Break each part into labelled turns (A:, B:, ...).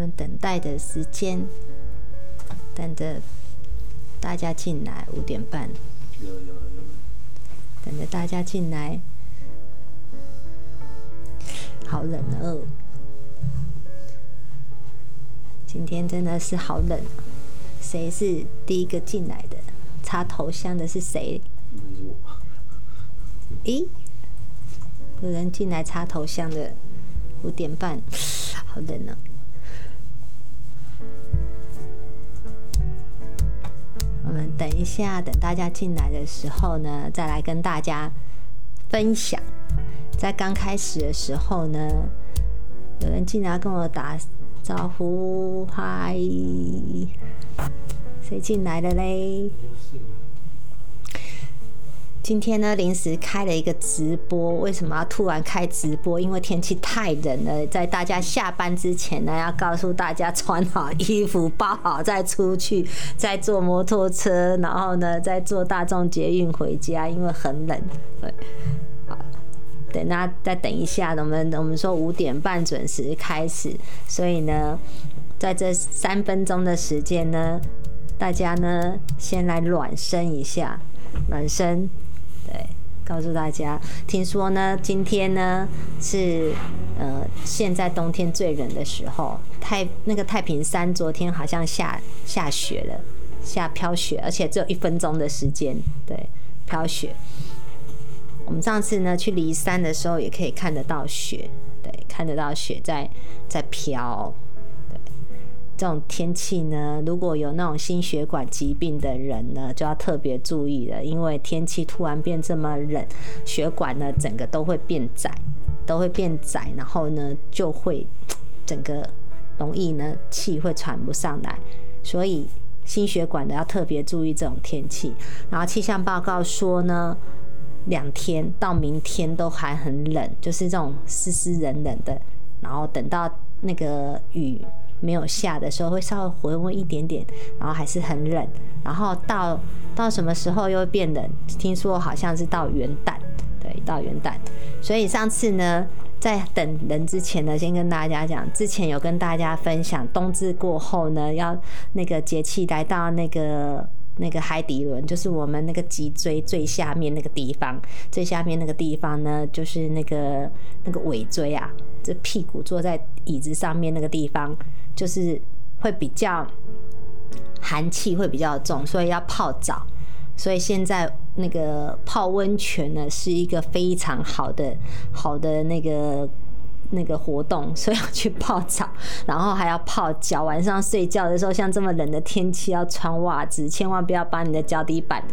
A: 们等待的时间，等着大家进来，五点半，
B: 有有有，
A: 等着大家进来。好冷哦！今天真的是好冷。谁是第一个进来的？插头香的是谁？咦，有人进来插头香的，五点半，好冷呢、等一下，等大家进来的时候呢，再来跟大家分享。在刚开始的时候呢，有人进来跟我打招呼，嗨，谁进来的嘞？今天呢，临时开了一个直播。为什么要突然开直播？因为天气太冷了，在大家下班之前呢，要告诉大家穿好衣服、包好再出去，再坐摩托车，然后呢，再坐大众捷运回家，因为很冷。对，好，等那再等一下，我们我们说五点半准时开始，所以呢，在这三分钟的时间呢，大家呢先来暖身一下，暖身。告诉大家，听说呢，今天呢是呃现在冬天最冷的时候，太那个太平山昨天好像下下雪了，下飘雪，而且只有一分钟的时间，对，飘雪。我们上次呢去离山的时候，也可以看得到雪，对，看得到雪在在飘。这种天气呢，如果有那种心血管疾病的人呢，就要特别注意了，因为天气突然变这么冷，血管呢整个都会变窄，都会变窄，然后呢就会 整个容易呢气会喘不上来，所以心血管的要特别注意这种天气。然后气象报告说呢，两天到明天都还很冷，就是这种湿湿冷冷的，然后等到那个雨。没有下的时候会稍微回温一点点，然后还是很冷，然后到到什么时候又变冷？听说好像是到元旦，对，到元旦。所以上次呢，在等人之前呢，先跟大家讲，之前有跟大家分享，冬至过后呢，要那个节气来到那个那个海底轮，就是我们那个脊椎最下面那个地方，最下面那个地方呢，就是那个那个尾椎啊，这屁股坐在椅子上面那个地方。就是会比较寒气会比较重，所以要泡澡。所以现在那个泡温泉呢，是一个非常好的好的那个那个活动，所以要去泡澡，然后还要泡脚。晚上睡觉的时候，像这么冷的天气，要穿袜子，千万不要把你的脚底板。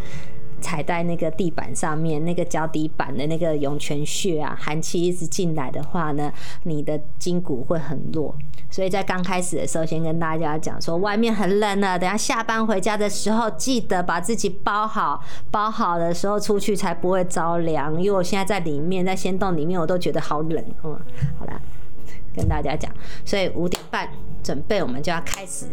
A: 踩在那个地板上面，那个脚底板的那个涌泉穴啊，寒气一直进来的话呢，你的筋骨会很弱。所以在刚开始的时候，先跟大家讲说，外面很冷了，等下下班回家的时候，记得把自己包好，包好的时候出去才不会着凉。因为我现在在里面，在仙洞里面，我都觉得好冷。嗯，好啦，跟大家讲，所以五点半准备，我们就要开始。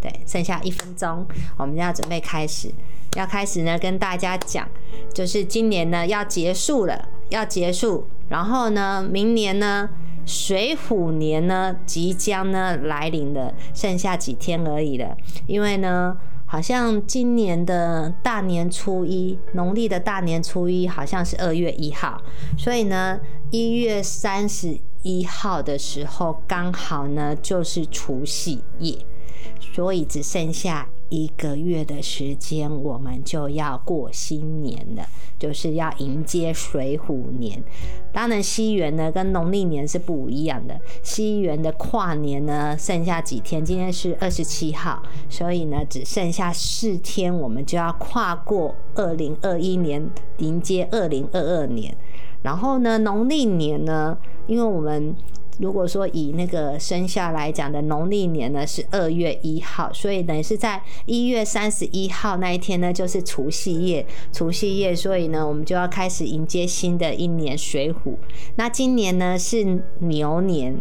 A: 对，剩下一分钟，我们要准备开始。要开始呢，跟大家讲，就是今年呢要结束了，要结束，然后呢，明年呢，水虎年呢即将呢来临了，剩下几天而已了。因为呢，好像今年的大年初一，农历的大年初一好像是二月一号，所以呢，一月三十一号的时候，刚好呢就是除夕夜，所以只剩下。一个月的时间，我们就要过新年了，就是要迎接水虎年。当然，西元呢跟农历年是不一样的。西元的跨年呢，剩下几天？今天是二十七号，所以呢，只剩下四天，我们就要跨过二零二一年，迎接二零二二年。然后呢，农历年呢，因为我们。如果说以那个生肖来讲的农历年呢是二月一号，所以呢是在一月三十一号那一天呢就是除夕夜，除夕夜，所以呢我们就要开始迎接新的一年水虎。那今年呢是牛年，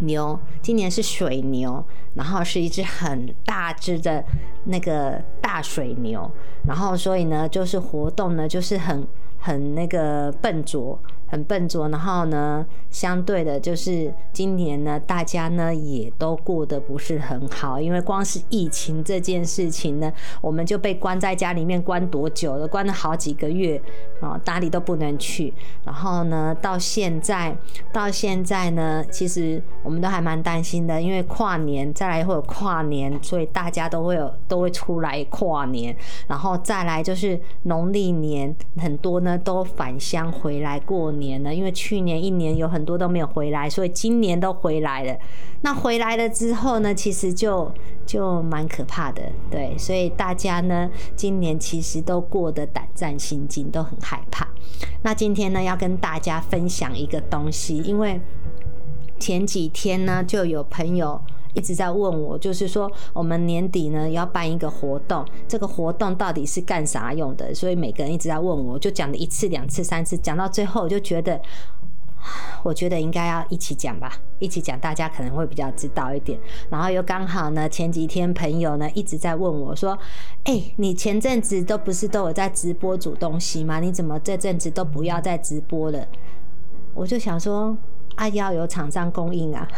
A: 牛，今年是水牛，然后是一只很大只的那个大水牛，然后所以呢就是活动呢就是很很那个笨拙。很笨拙，然后呢，相对的，就是今年呢，大家呢也都过得不是很好，因为光是疫情这件事情呢，我们就被关在家里面关多久了？关了好几个月啊，哪里都不能去。然后呢，到现在，到现在呢，其实我们都还蛮担心的，因为跨年再来会有跨年，所以大家都会有都会出来跨年，然后再来就是农历年，很多呢都返乡回来过年了，因为去年一年有很多都没有回来，所以今年都回来了。那回来了之后呢，其实就就蛮可怕的，对，所以大家呢今年其实都过得胆战心惊，都很害怕。那今天呢要跟大家分享一个东西，因为前几天呢就有朋友。一直在问我，就是说我们年底呢要办一个活动，这个活动到底是干啥用的？所以每个人一直在问我，就讲了一次、两次、三次，讲到最后我就觉得，我觉得应该要一起讲吧，一起讲，大家可能会比较知道一点。然后又刚好呢，前几天朋友呢一直在问我说：“哎，你前阵子都不是都有在直播煮东西吗？你怎么这阵子都不要再直播了？”我就想说，啊，要有厂商供应啊。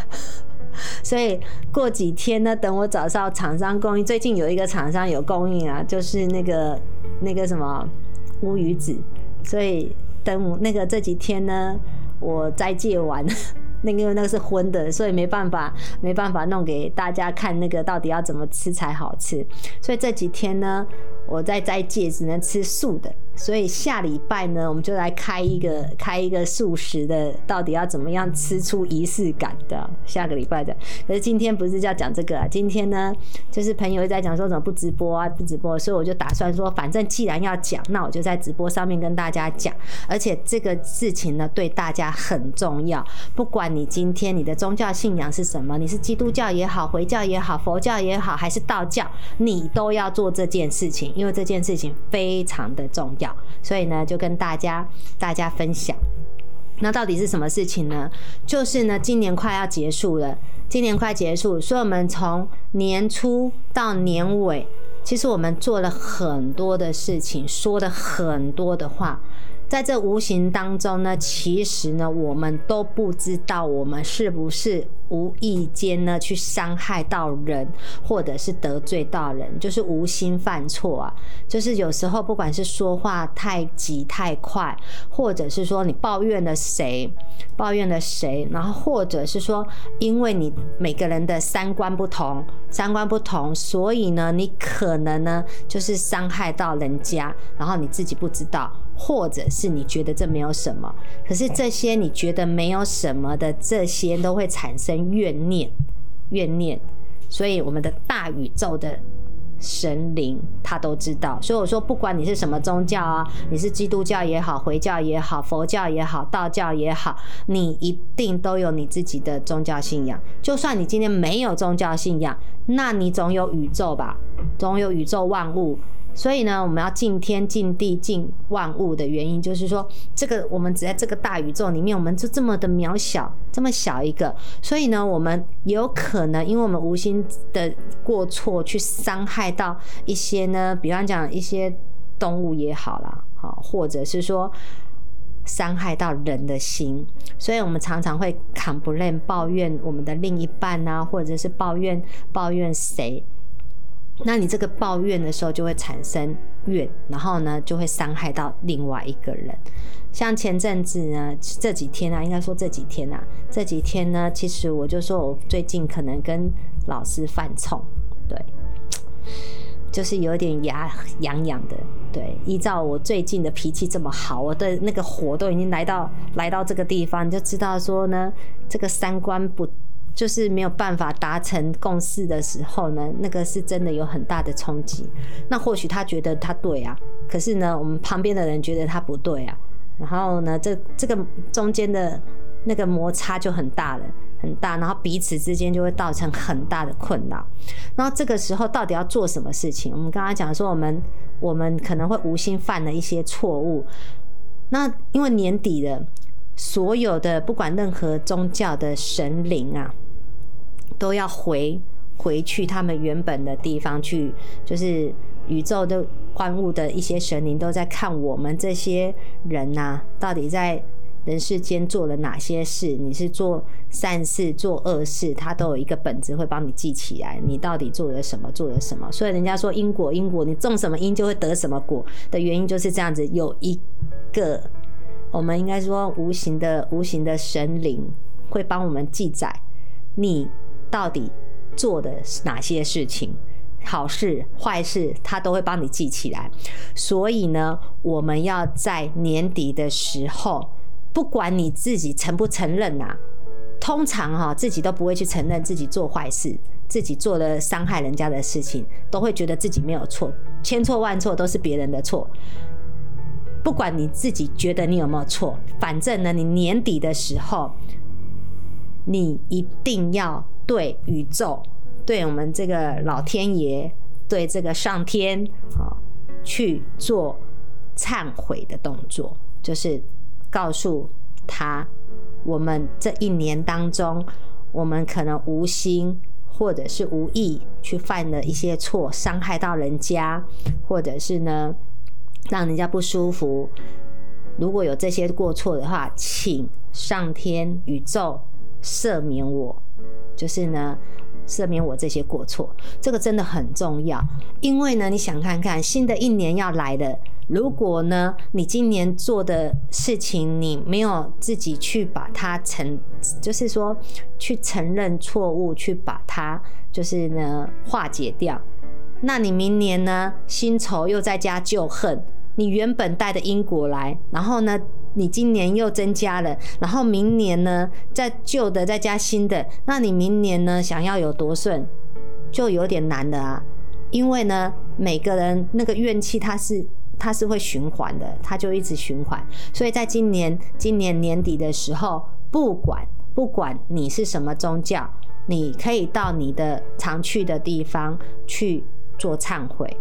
A: 所以过几天呢，等我找到厂商供应。最近有一个厂商有供应啊，就是那个那个什么乌鱼子。所以等那个这几天呢，我再戒完，那个那个是荤的，所以没办法没办法弄给大家看那个到底要怎么吃才好吃。所以这几天呢，我在再戒只能吃素的。所以下礼拜呢，我们就来开一个开一个素食的，到底要怎么样吃出仪式感的？下个礼拜的。可是今天不是要讲这个啊，今天呢，就是朋友在讲说怎么不直播啊，不直播，所以我就打算说，反正既然要讲，那我就在直播上面跟大家讲。而且这个事情呢，对大家很重要。不管你今天你的宗教信仰是什么，你是基督教也好，回教也好，佛教也好，还是道教，你都要做这件事情，因为这件事情非常的重要。所以呢，就跟大家大家分享，那到底是什么事情呢？就是呢，今年快要结束了，今年快结束，所以我们从年初到年尾，其实我们做了很多的事情，说了很多的话。在这无形当中呢，其实呢，我们都不知道我们是不是无意间呢去伤害到人，或者是得罪到人，就是无心犯错啊。就是有时候不管是说话太急太快，或者是说你抱怨了谁，抱怨了谁，然后或者是说因为你每个人的三观不同，三观不同，所以呢，你可能呢就是伤害到人家，然后你自己不知道。或者是你觉得这没有什么，可是这些你觉得没有什么的这些都会产生怨念，怨念。所以我们的大宇宙的神灵他都知道。所以我说，不管你是什么宗教啊，你是基督教也好，回教也好，佛教也好，道教也好，你一定都有你自己的宗教信仰。就算你今天没有宗教信仰，那你总有宇宙吧，总有宇宙万物。所以呢，我们要敬天、敬地、敬万物的原因，就是说，这个我们只在这个大宇宙里面，我们就这么的渺小，这么小一个。所以呢，我们有可能因为我们无心的过错，去伤害到一些呢，比方讲一些动物也好啦，好，或者是说伤害到人的心。所以我们常常会 complain 抱怨我们的另一半啊，或者是抱怨抱怨谁。那你这个抱怨的时候就会产生怨，然后呢就会伤害到另外一个人。像前阵子呢，这几天啊，应该说这几天啊，这几天呢，其实我就说我最近可能跟老师犯冲，对，就是有点牙痒痒的。对，依照我最近的脾气这么好，我的那个火都已经来到来到这个地方，就知道说呢，这个三观不。就是没有办法达成共识的时候呢，那个是真的有很大的冲击。那或许他觉得他对啊，可是呢，我们旁边的人觉得他不对啊。然后呢，这这个中间的那个摩擦就很大了，很大，然后彼此之间就会造成很大的困扰。然后这个时候到底要做什么事情？我们刚刚讲说，我们我们可能会无心犯了一些错误。那因为年底了，所有的不管任何宗教的神灵啊。都要回回去他们原本的地方去，就是宇宙的万物的一些神灵都在看我们这些人呐，到底在人世间做了哪些事，你是做善事、做恶事，它都有一个本子会帮你记起来，你到底做了什么，做了什么。所以人家说因果，因果，你种什么因就会得什么果的原因就是这样子，有一个我们应该说无形的、无形的神灵会帮我们记载你到底做的哪些事情。好事坏事，他都会帮你记起来。所以呢，我们要在年底的时候，不管你自己承不承认呐，通常哈自己都不会去承认自己做坏事，自己做了伤害人家的事情，都会觉得自己没有错，千错万错都是别人的错。不管你自己觉得你有没有错，反正呢，你年底的时候，你一定要对宇宙。对我们这个老天爷，对这个上天啊，去做忏悔的动作，就是告诉他，我们这一年当中，我们可能无心或者是无意去犯了一些错，伤害到人家，或者是呢让人家不舒服。如果有这些过错的话，请上天宇宙赦免我，就是呢。赦免我这些过错，这个真的很重要。因为呢，你想看看新的一年要来了，如果呢，你今年做的事情你没有自己去把它承，就是说去承认错误，去把它就是呢化解掉，那你明年呢新仇又再加旧恨，你原本带的因果来，然后呢？你今年又增加了，然后明年呢，再旧的再加新的，那你明年呢，想要有多顺，就有点难的啊。因为呢，每个人那个怨气，它是它是会循环的，它就一直循环。所以在今年今年年底的时候，不管不管你是什么宗教，你可以到你的常去的地方去做忏悔。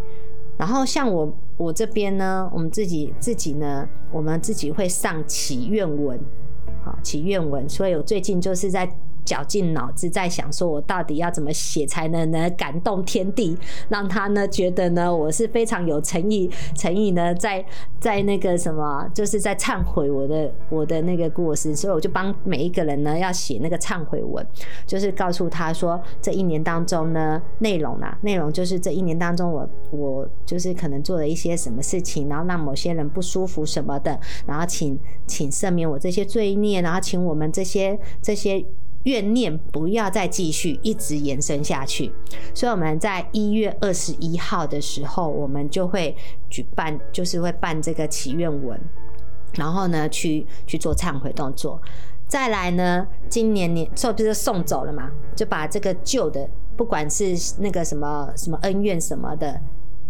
A: 然后像我我这边呢，我们自己自己呢，我们自己会上祈愿文，好祈愿文，所以我最近就是在。绞尽脑汁在想，说我到底要怎么写才能呢感动天地，让他呢觉得呢我是非常有诚意，诚意呢在在那个什么，就是在忏悔我的我的那个过失，所以我就帮每一个人呢要写那个忏悔文，就是告诉他说这一年当中呢内容啊，内容就是这一年当中我我就是可能做了一些什么事情，然后让某些人不舒服什么的，然后请请赦免我这些罪孽，然后请我们这些这些。怨念不要再继续一直延伸下去，所以我们在一月二十一号的时候，我们就会举办，就是会办这个祈愿文，然后呢去去做忏悔动作。再来呢，今年年就不是送走了嘛，就把这个旧的，不管是那个什么什么恩怨什么的。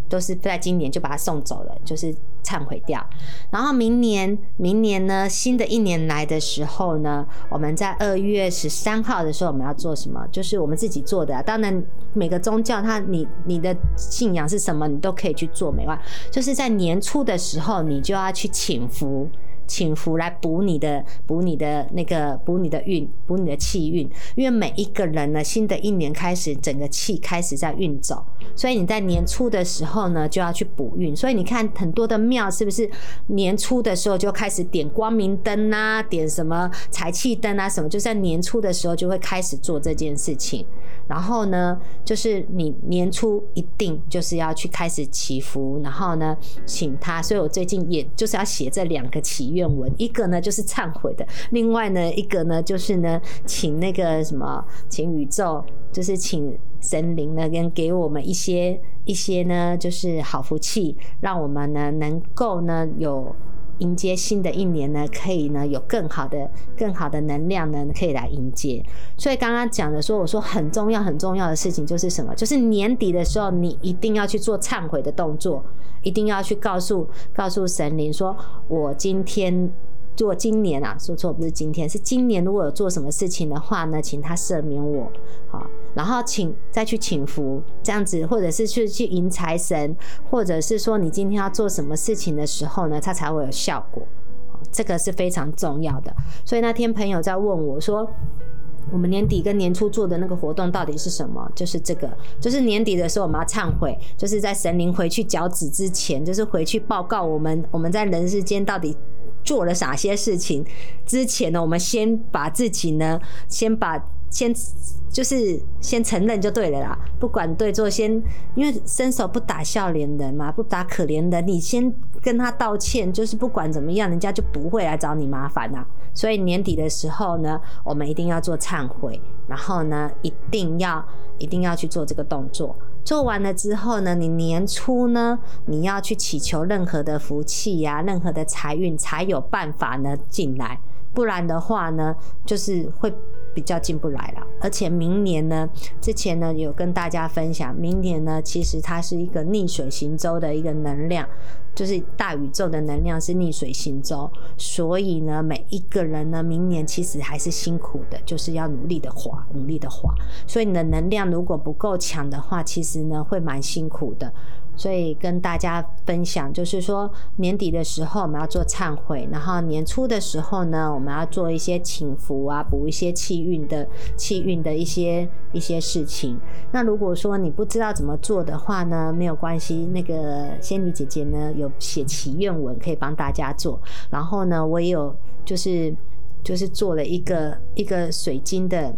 A: 都是在今年就把它送走了，就是忏悔掉。然后明年，明年呢，新的一年来的时候呢，我们在二月十三号的时候，我们要做什么？就是我们自己做的。当然，每个宗教它，你你的信仰是什么，你都可以去做，没关就是在年初的时候，你就要去请福。请福来补你的，补你的那个，补你的运，补你的气运。因为每一个人呢，新的一年开始，整个气开始在运走，所以你在年初的时候呢，就要去补运。所以你看很多的庙是不是年初的时候就开始点光明灯啊，点什么财气灯啊，什么就在年初的时候就会开始做这件事情。然后呢，就是你年初一定就是要去开始祈福，然后呢，请他。所以我最近也就是要写这两个祈愿文，一个呢就是忏悔的，另外呢一个呢就是呢请那个什么，请宇宙，就是请神灵呢跟给我们一些一些呢就是好福气，让我们呢能够呢有。迎接新的一年呢，可以呢有更好的、更好的能量呢，可以来迎接。所以刚刚讲的说，我说很重要、很重要的事情就是什么？就是年底的时候，你一定要去做忏悔的动作，一定要去告诉、告诉神灵说，我今天。做今年啊，说错不是今天，是今年。如果有做什么事情的话呢，请他赦免我，好，然后请再去请福，这样子，或者是去去迎财神，或者是说你今天要做什么事情的时候呢，它才会有效果。这个是非常重要的。所以那天朋友在问我说，我们年底跟年初做的那个活动到底是什么？就是这个，就是年底的时候我们要忏悔，就是在神灵回去脚趾之前，就是回去报告我们 我们在人世间到底。做了哪些事情之前呢，我们先把自己呢，先把先就是先承认就对了啦，不管对错，先因为伸手不打笑脸人嘛，不打可怜人，你先跟他道歉，就是不管怎么样，人家就不会来找你麻烦啦。所以年底的时候呢，我们一定要做忏悔，然后呢，一定要一定要去做这个动作。做完了之后呢，你年初呢，你要去祈求任何的福气呀、任何的财运，才有办法呢进来。不然的话呢，就是会比较进不来了。而且明年呢，之前呢有跟大家分享，明年呢其实它是一个逆水行舟的一个能量，就是大宇宙的能量是逆水行舟，所以呢每一个人呢明年其实还是辛苦的，就是要努力的滑，努力的滑。所以你的能量如果不够强的话，其实呢会蛮辛苦的。所以跟大家分享，就是说年底的时候我们要做忏悔，然后年初的时候呢，我们要做一些请福啊，补一些气运的气运的一些一些事情。那如果说你不知道怎么做的话呢，没有关系，那个仙女姐姐呢有写祈愿文可以帮大家做。然后呢，我也有就是就是做了一个一个水晶的。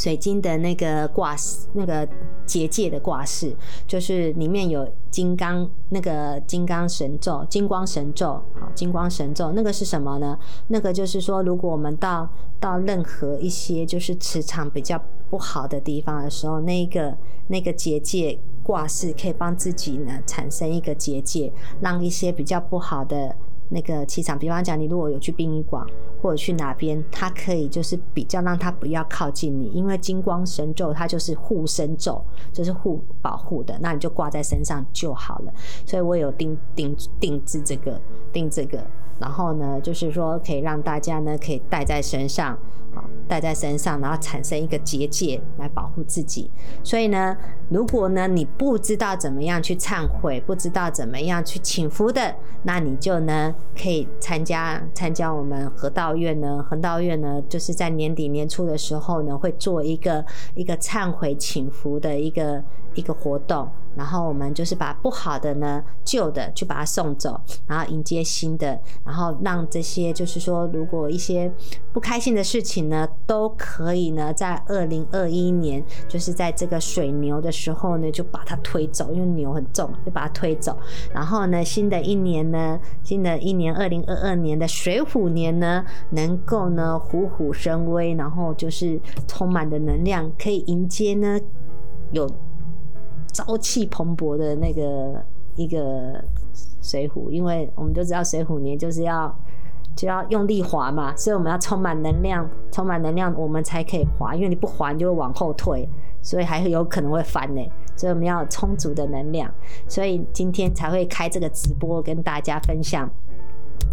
A: 水晶的那个挂饰，那个结界的挂饰，就是里面有金刚那个金刚神咒、金光神咒，好，金光神咒那个是什么呢？那个就是说，如果我们到到任何一些就是磁场比较不好的地方的时候，那个那个结界挂饰可以帮自己呢产生一个结界，让一些比较不好的。那个气场，比方讲，你如果有去殡仪馆或者去哪边，它可以就是比较让它不要靠近你，因为金光神咒它就是护身咒，就是护保护的，那你就挂在身上就好了。所以我有定定定制这个定这个，然后呢，就是说可以让大家呢可以带在身上，带在身上，然后产生一个结界来保护自己。所以呢，如果呢你不知道怎么样去忏悔，不知道怎么样去请福的，那你就呢。可以参加参加我们河道院呢，河道院呢，就是在年底年初的时候呢，会做一个一个忏悔请福的一个一个活动，然后我们就是把不好的呢、旧的去把它送走，然后迎接新的，然后让这些就是说，如果一些不开心的事情呢，都可以呢，在二零二一年，就是在这个水牛的时候呢，就把它推走，因为牛很重，就把它推走，然后呢，新的一年呢，新的一。年二零二二年的水虎年呢，能够呢虎虎生威，然后就是充满的能量，可以迎接呢有朝气蓬勃的那个一个水虎，因为我们都知道水虎年就是要就要用力滑嘛，所以我们要充满能量，充满能量我们才可以滑，因为你不滑你就会往后退，所以还有可能会翻呢，所以我们要充足的能量，所以今天才会开这个直播跟大家分享。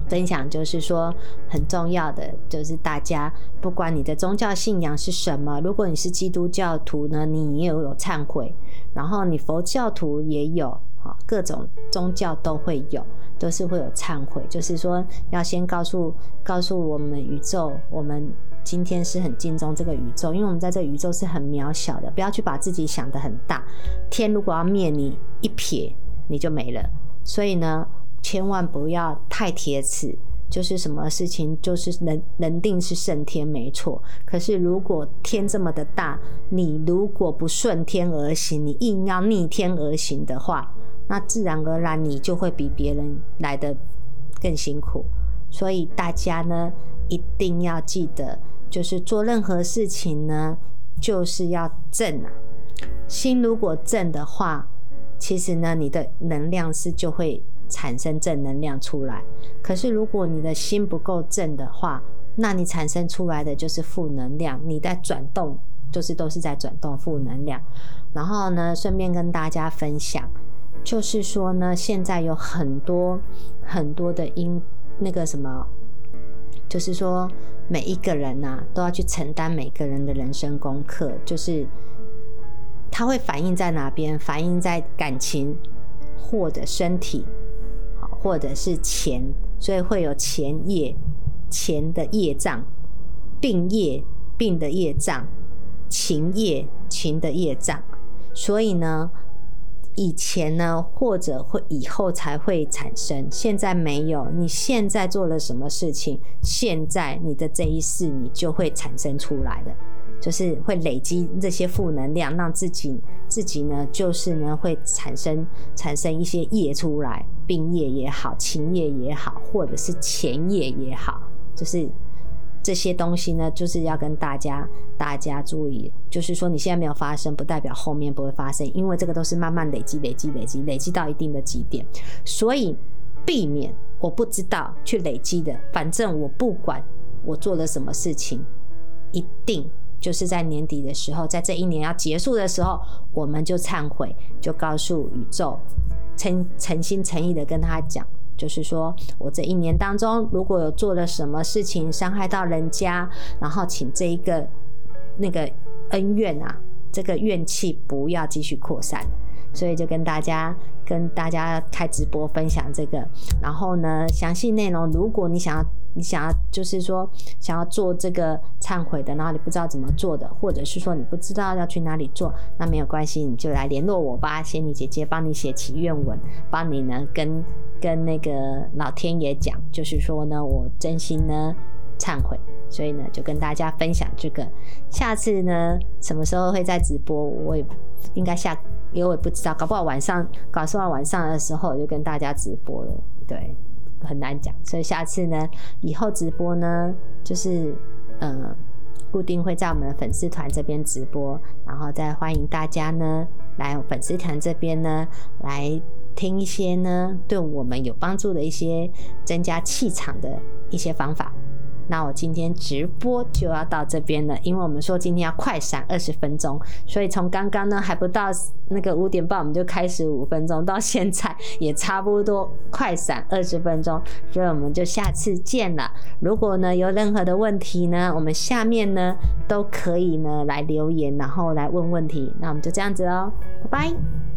A: 分享就是说很重要的，就是大家不管你的宗教信仰是什么，如果你是基督教徒呢，你也有有忏悔；然后你佛教徒也有，哈，各种宗教都会有，都是会有忏悔。就是说要先告诉告诉我们宇宙，我们今天是很敬重这个宇宙，因为我们在这宇宙是很渺小的，不要去把自己想得很大。天如果要灭你一撇，你就没了。所以呢。千万不要太铁齿，就是什么事情就是能能定是胜天没错。可是如果天这么的大，你如果不顺天而行，你硬要逆天而行的话，那自然而然你就会比别人来的更辛苦。所以大家呢一定要记得，就是做任何事情呢，就是要正啊。心如果正的话，其实呢你的能量是就会。产生正能量出来，可是如果你的心不够正的话，那你产生出来的就是负能量。你在转动，就是都是在转动负能量。然后呢，顺便跟大家分享，就是说呢，现在有很多很多的因那个什么，就是说每一个人呐都要去承担每个人的人生功课，就是它会反映在哪边？反映在感情或者身体。或者是钱，所以会有钱业、钱的业障、病业、病的业障、情业、情的业障。所以呢，以前呢，或者会以后才会产生，现在没有。你现在做了什么事情，现在你的这一世你就会产生出来的，就是会累积这些负能量，让自己自己呢，就是呢会产生产生一些业出来，病业也好，情业也好，或者是钱业也好，就是。这些东西呢，就是要跟大家大家注意，就是说你现在没有发生，不代表后面不会发生，因为这个都是慢慢累积、累积、累积、累积到一定的极点，所以避免我不知道去累积的。反正我不管我做了什么事情，一定就是在年底的时候，在这一年要结束的时候，我们就忏悔，就告诉宇宙，诚诚心诚意的跟他讲。就是说，我这一年当中，如果有做了什么事情伤害到人家，然后请这一个那个恩怨啊，这个怨气不要继续扩散。所以就跟大家跟大家开直播分享这个，然后呢，详细内容如果你想要你想要就是说想要做这个忏悔的，然后你不知道怎么做的，或者是说你不知道要去哪里做，那没有关系，你就来联络我吧，仙女姐姐帮你写祈愿文，帮你呢跟跟那个老天爷讲，就是说呢我真心呢忏悔，所以呢就跟大家分享这个，下次呢什么时候会在直播，我也应该下。因为我也不知道，搞不好晚上搞不好晚上的时候就跟大家直播了，对，很难讲。所以下次呢，以后直播呢，就是嗯，固定会在我们的粉丝团这边直播，然后再欢迎大家呢来粉丝团这边呢来听一些呢对我们有帮助的一些增加气场的一些方法。那我今天直播就要到这边了，因为我们说今天要快闪二十分钟，所以从刚刚呢还不到那个五点半，我们就开始五分钟，到现在 也差不多快闪二十分钟，所以我们就下次见了。如果呢有任何的问题呢，我们下面呢都可以呢来留言，然后来问问题。那我们就这样子哦，拜拜。